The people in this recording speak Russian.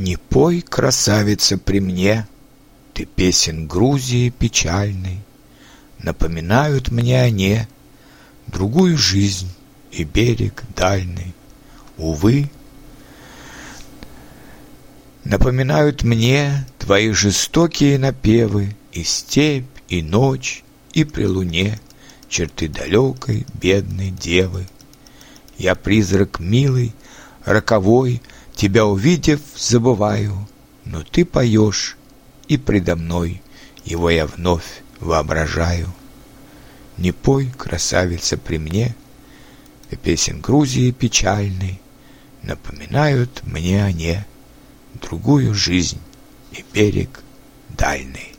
Не пой, красавица, при мне, Ты песен Грузии печальной, Напоминают мне они Другую жизнь и берег дальний. Увы, Напоминают мне Твои жестокие напевы И степь, и ночь, и при луне Черты далекой бедной девы. Я призрак милый, роковой, Тебя увидев, забываю, Но ты поешь, и предо мной Его я вновь воображаю. Не пой, красавица, при мне, И песен Грузии печальной Напоминают мне они Другую жизнь и берег дальний.